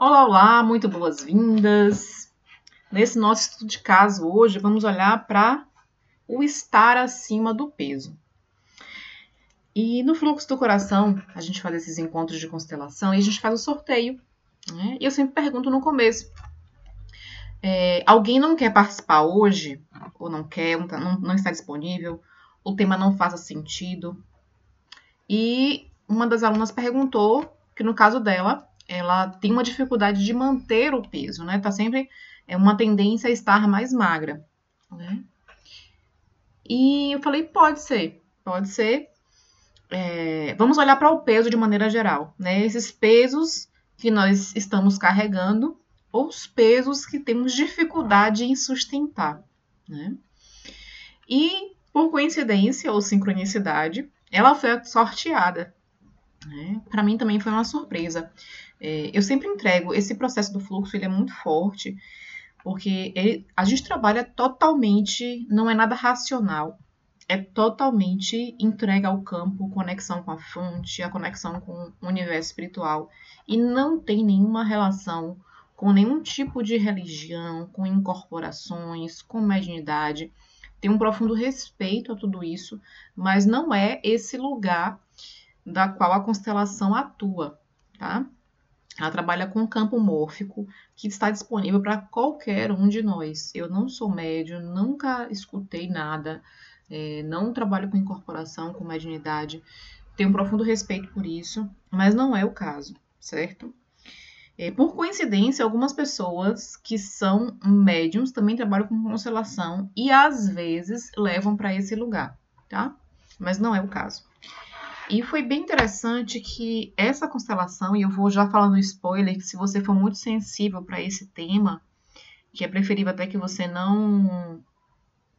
Olá, olá, muito boas-vindas. Nesse nosso estudo de caso hoje, vamos olhar para o estar acima do peso. E no fluxo do coração, a gente faz esses encontros de constelação e a gente faz o sorteio. Né? E eu sempre pergunto no começo: é, alguém não quer participar hoje? Ou não quer, não, não está disponível? O tema não faz sentido? E uma das alunas perguntou que no caso dela, ela tem uma dificuldade de manter o peso, né? Tá sempre é uma tendência a estar mais magra, né? E eu falei, pode ser, pode ser. É, vamos olhar para o peso de maneira geral, né? Esses pesos que nós estamos carregando ou os pesos que temos dificuldade em sustentar, né? E por coincidência ou sincronicidade, ela foi sorteada. Né? Para mim também foi uma surpresa. É, eu sempre entrego, esse processo do fluxo ele é muito forte, porque ele, a gente trabalha totalmente, não é nada racional, é totalmente entrega ao campo, conexão com a fonte, a conexão com o universo espiritual, e não tem nenhuma relação com nenhum tipo de religião, com incorporações, com mediunidade. Tem um profundo respeito a tudo isso, mas não é esse lugar da qual a constelação atua, tá? Ela trabalha com o campo mórfico que está disponível para qualquer um de nós. Eu não sou médium, nunca escutei nada, é, não trabalho com incorporação, com mediunidade. Tenho um profundo respeito por isso, mas não é o caso, certo? É, por coincidência, algumas pessoas que são médiums também trabalham com constelação e às vezes levam para esse lugar, tá? Mas não é o caso. E foi bem interessante que essa constelação, e eu vou já falando spoiler, que se você for muito sensível para esse tema, que é preferível até que você não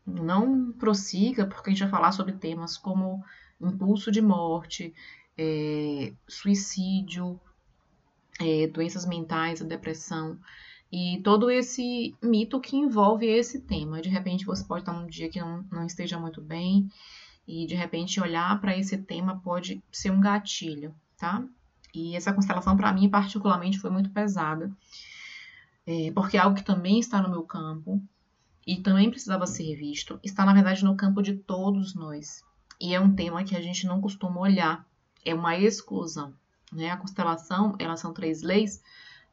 não prossiga, porque a gente vai falar sobre temas como impulso de morte, é, suicídio, é, doenças mentais, a depressão e todo esse mito que envolve esse tema. De repente você pode estar num dia que não, não esteja muito bem e de repente olhar para esse tema pode ser um gatilho, tá? E essa constelação para mim particularmente foi muito pesada, é, porque é algo que também está no meu campo e também precisava ser visto, está na verdade no campo de todos nós. E é um tema que a gente não costuma olhar, é uma exclusão. Né? A constelação, elas são três leis,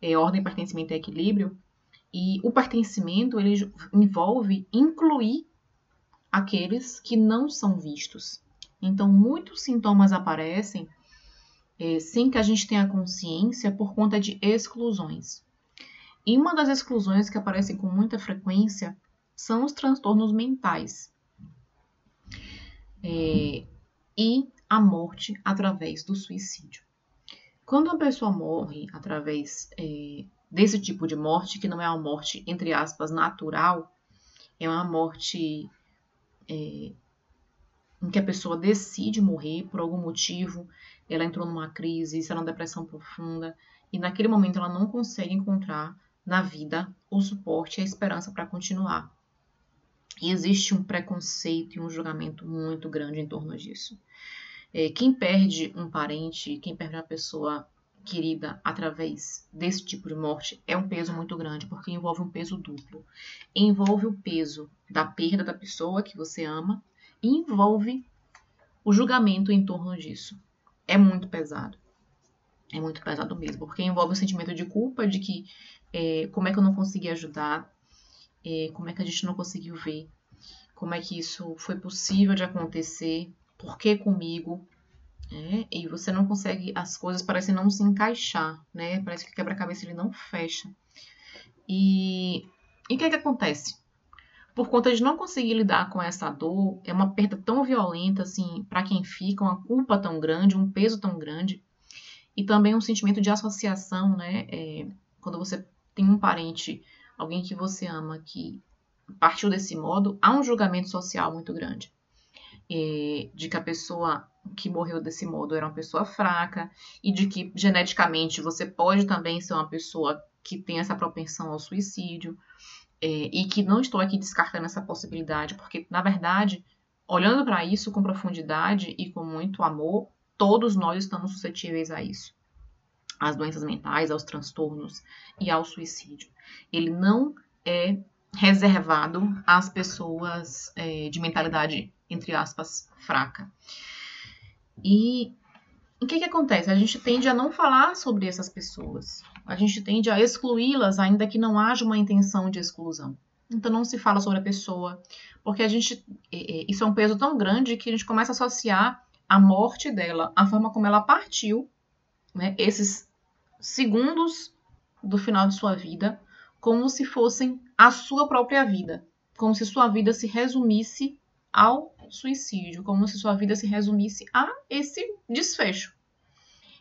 é, ordem, pertencimento e equilíbrio, e o pertencimento ele envolve incluir aqueles que não são vistos. Então, muitos sintomas aparecem é, sem que a gente tenha consciência por conta de exclusões. E uma das exclusões que aparecem com muita frequência são os transtornos mentais é, e a morte através do suicídio. Quando uma pessoa morre através é, desse tipo de morte, que não é uma morte, entre aspas, natural, é uma morte é, em que a pessoa decide morrer por algum motivo, ela entrou numa crise, está numa depressão profunda, e naquele momento ela não consegue encontrar na vida o suporte e a esperança para continuar. E existe um preconceito e um julgamento muito grande em torno disso. É, quem perde um parente, quem perde uma pessoa querida através desse tipo de morte é um peso muito grande, porque envolve um peso duplo. Envolve o peso da perda da pessoa que você ama e envolve o julgamento em torno disso. É muito pesado. É muito pesado mesmo, porque envolve o sentimento de culpa de que é, como é que eu não consegui ajudar, é, como é que a gente não conseguiu ver, como é que isso foi possível de acontecer, por que comigo, é, e você não consegue, as coisas parecem não se encaixar, né? Parece que o quebra-cabeça ele não fecha. E, o que é que acontece? Por conta de não conseguir lidar com essa dor, é uma perda tão violenta, assim, para quem fica, uma culpa tão grande, um peso tão grande, e também um sentimento de associação, né? É, quando você tem um parente, alguém que você ama, que partiu desse modo, há um julgamento social muito grande. De que a pessoa que morreu desse modo era uma pessoa fraca e de que geneticamente você pode também ser uma pessoa que tem essa propensão ao suicídio é, e que não estou aqui descartando essa possibilidade, porque na verdade, olhando para isso com profundidade e com muito amor, todos nós estamos suscetíveis a isso. às doenças mentais, aos transtornos e ao suicídio. Ele não é reservado às pessoas é, de mentalidade, entre aspas, fraca. E o que, que acontece? A gente tende a não falar sobre essas pessoas. A gente tende a excluí-las, ainda que não haja uma intenção de exclusão. Então não se fala sobre a pessoa, porque a gente é, é, isso é um peso tão grande que a gente começa a associar a morte dela, a forma como ela partiu, né, esses segundos do final de sua vida, como se fossem a sua própria vida, como se sua vida se resumisse ao suicídio, como se sua vida se resumisse a esse desfecho.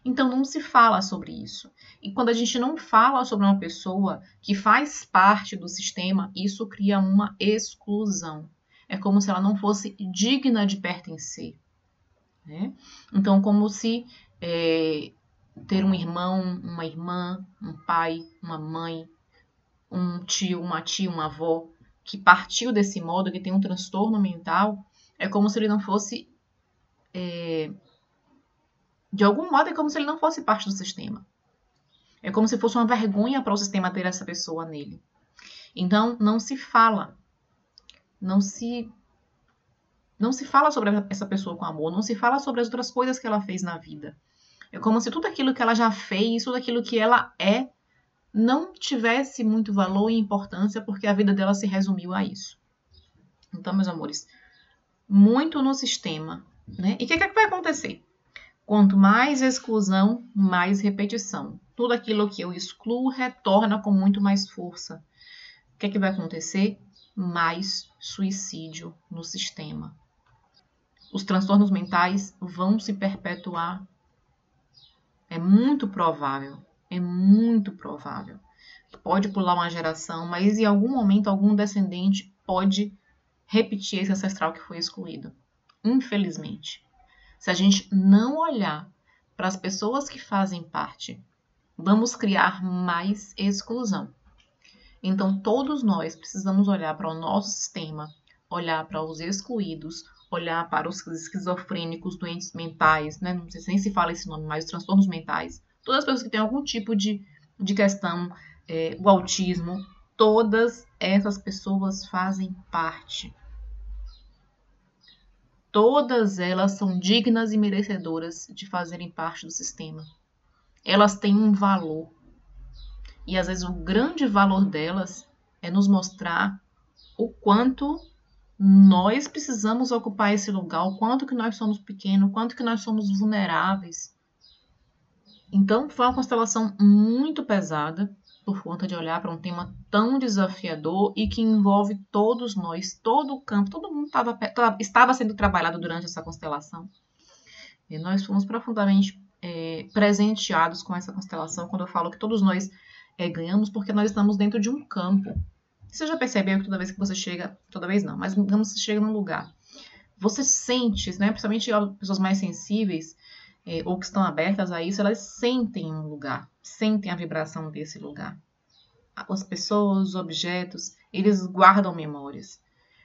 Então não se fala sobre isso. E quando a gente não fala sobre uma pessoa que faz parte do sistema, isso cria uma exclusão. É como se ela não fosse digna de pertencer. Né? Então, como se é, ter um irmão, uma irmã, um pai, uma mãe, um tio, uma tia, uma avó que partiu desse modo, que tem um transtorno mental, é como se ele não fosse é, de algum modo, é como se ele não fosse parte do sistema. É como se fosse uma vergonha para o sistema ter essa pessoa nele. Então, não se fala, não se não se fala sobre essa pessoa com amor, não se fala sobre as outras coisas que ela fez na vida. É como se tudo aquilo que ela já fez, tudo aquilo que ela é, não tivesse muito valor e importância, porque a vida dela se resumiu a isso. Então, meus amores, muito no sistema, né? E o que, é que vai acontecer? Quanto mais exclusão, mais repetição. Tudo aquilo que eu excluo retorna com muito mais força. O que, é que vai acontecer? Mais suicídio no sistema. Os transtornos mentais vão se perpetuar. É muito provável, é muito provável. Pode pular uma geração, mas em algum momento algum descendente pode repetir esse ancestral que foi excluído. Infelizmente. Se a gente não olhar para as pessoas que fazem parte, vamos criar mais exclusão. Então, todos nós precisamos olhar para o nosso sistema, olhar para os excluídos, olhar para os esquizofrênicos, doentes mentais, né? não sei se nem se fala esse nome, mas os transtornos mentais, todas as pessoas que têm algum tipo de, de questão, é, o autismo, todas essas pessoas fazem parte Todas elas são dignas e merecedoras de fazerem parte do sistema. Elas têm um valor. E às vezes o grande valor delas é nos mostrar o quanto nós precisamos ocupar esse lugar, o quanto que nós somos pequenos, o quanto que nós somos vulneráveis. Então foi uma constelação muito pesada, por conta de olhar para um tema tão desafiador e que envolve todos nós, todo o campo, todo mundo tava, estava sendo trabalhado durante essa constelação. E nós fomos profundamente é, presenteados com essa constelação, quando eu falo que todos nós é, ganhamos, porque nós estamos dentro de um campo. Você já percebeu que toda vez que você chega, toda vez não, mas digamos você chega num lugar, você sente, né, principalmente pessoas mais sensíveis, é, ou que estão abertas a isso, elas sentem um lugar, sentem a vibração desse lugar. As pessoas, os objetos, eles guardam memórias.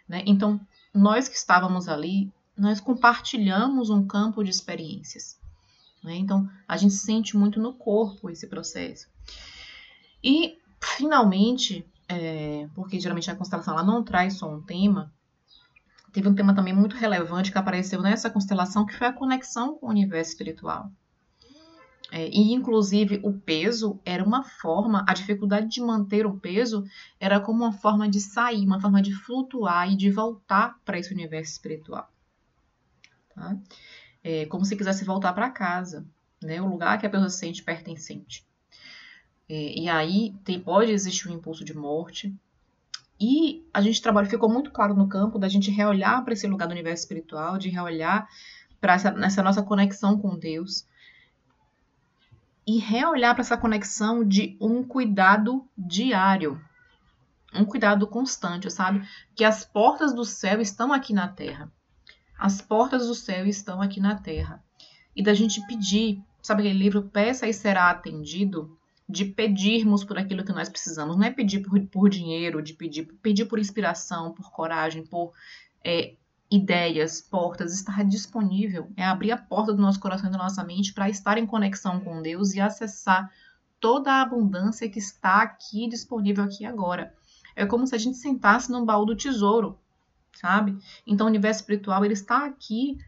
Né? Então, nós que estávamos ali, nós compartilhamos um campo de experiências. Né? Então, a gente sente muito no corpo esse processo. E, finalmente, é, porque geralmente a constelação ela não traz só um tema, teve um tema também muito relevante que apareceu nessa constelação, que foi a conexão com o universo espiritual. É, e, inclusive, o peso era uma forma, a dificuldade de manter o peso era como uma forma de sair, uma forma de flutuar e de voltar para esse universo espiritual. Tá? É como se quisesse voltar para casa, né? o lugar que a pessoa se sente pertencente. É, e aí tem, pode existir um impulso de morte, e a gente trabalhou, ficou muito claro no campo da gente reolhar para esse lugar do universo espiritual, de reolhar para essa, essa nossa conexão com Deus e reolhar para essa conexão de um cuidado diário, um cuidado constante, sabe? Que as portas do céu estão aqui na terra. As portas do céu estão aqui na terra. E da gente pedir, sabe aquele livro Peça e Será Atendido? de pedirmos por aquilo que nós precisamos. Não é pedir por, por dinheiro, de pedir, pedir por inspiração, por coragem, por é, ideias, portas, estar disponível, é abrir a porta do nosso coração e da nossa mente para estar em conexão com Deus e acessar toda a abundância que está aqui disponível aqui agora. É como se a gente sentasse num baú do tesouro, sabe? Então o universo espiritual ele está aqui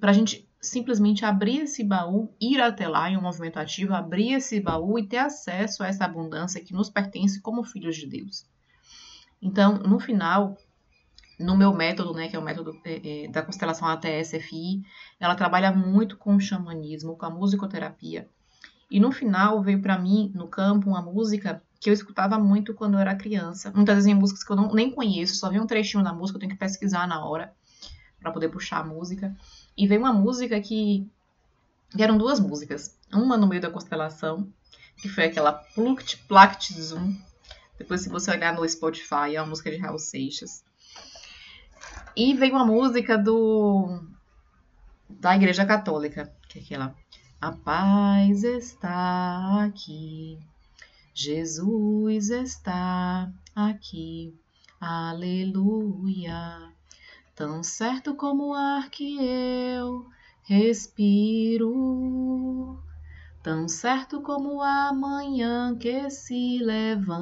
para a gente simplesmente abrir esse baú, ir até lá em um movimento ativo, abrir esse baú e ter acesso a essa abundância que nos pertence como filhos de Deus. Então, no final, no meu método, né, que é o método é, da constelação ATS-FI, ela trabalha muito com o xamanismo, com a musicoterapia. E no final veio para mim, no campo, uma música que eu escutava muito quando eu era criança. Muitas vezes em músicas que eu não, nem conheço, só vi um trechinho da música, eu tenho que pesquisar na hora para poder puxar a música. E veio uma música que, eram duas músicas. Uma no meio da constelação, que foi aquela Pluct Plact Zoom. Depois, se você olhar no Spotify, é uma música de Raul Seixas. E veio uma música do da Igreja Católica, que é aquela A paz está aqui. Jesus está aqui. Aleluia. Tão certo como o ar que eu respiro, tão certo como a manhã que se levanta,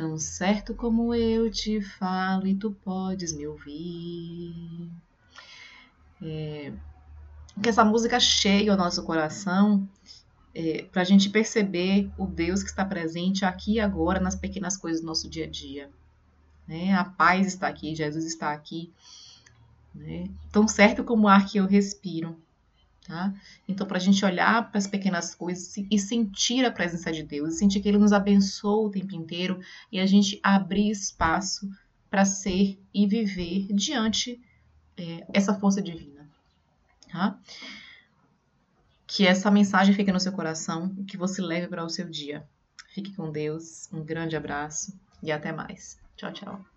tão certo como eu te falo e tu podes me ouvir. É, que essa música cheia o nosso coração é, para a gente perceber o Deus que está presente aqui e agora nas pequenas coisas do nosso dia a dia né? A paz está aqui, Jesus está aqui, né? Tão certo como o ar que eu respiro, tá? Então, para a gente olhar para as pequenas coisas e sentir a presença de Deus, sentir que Ele nos abençoa o tempo inteiro e a gente abrir espaço para ser e viver diante é, essa força divina, tá? Que essa mensagem fique no seu coração e que você leve para o seu dia. Fique com Deus, um grande abraço e até mais. Tchau, tchau.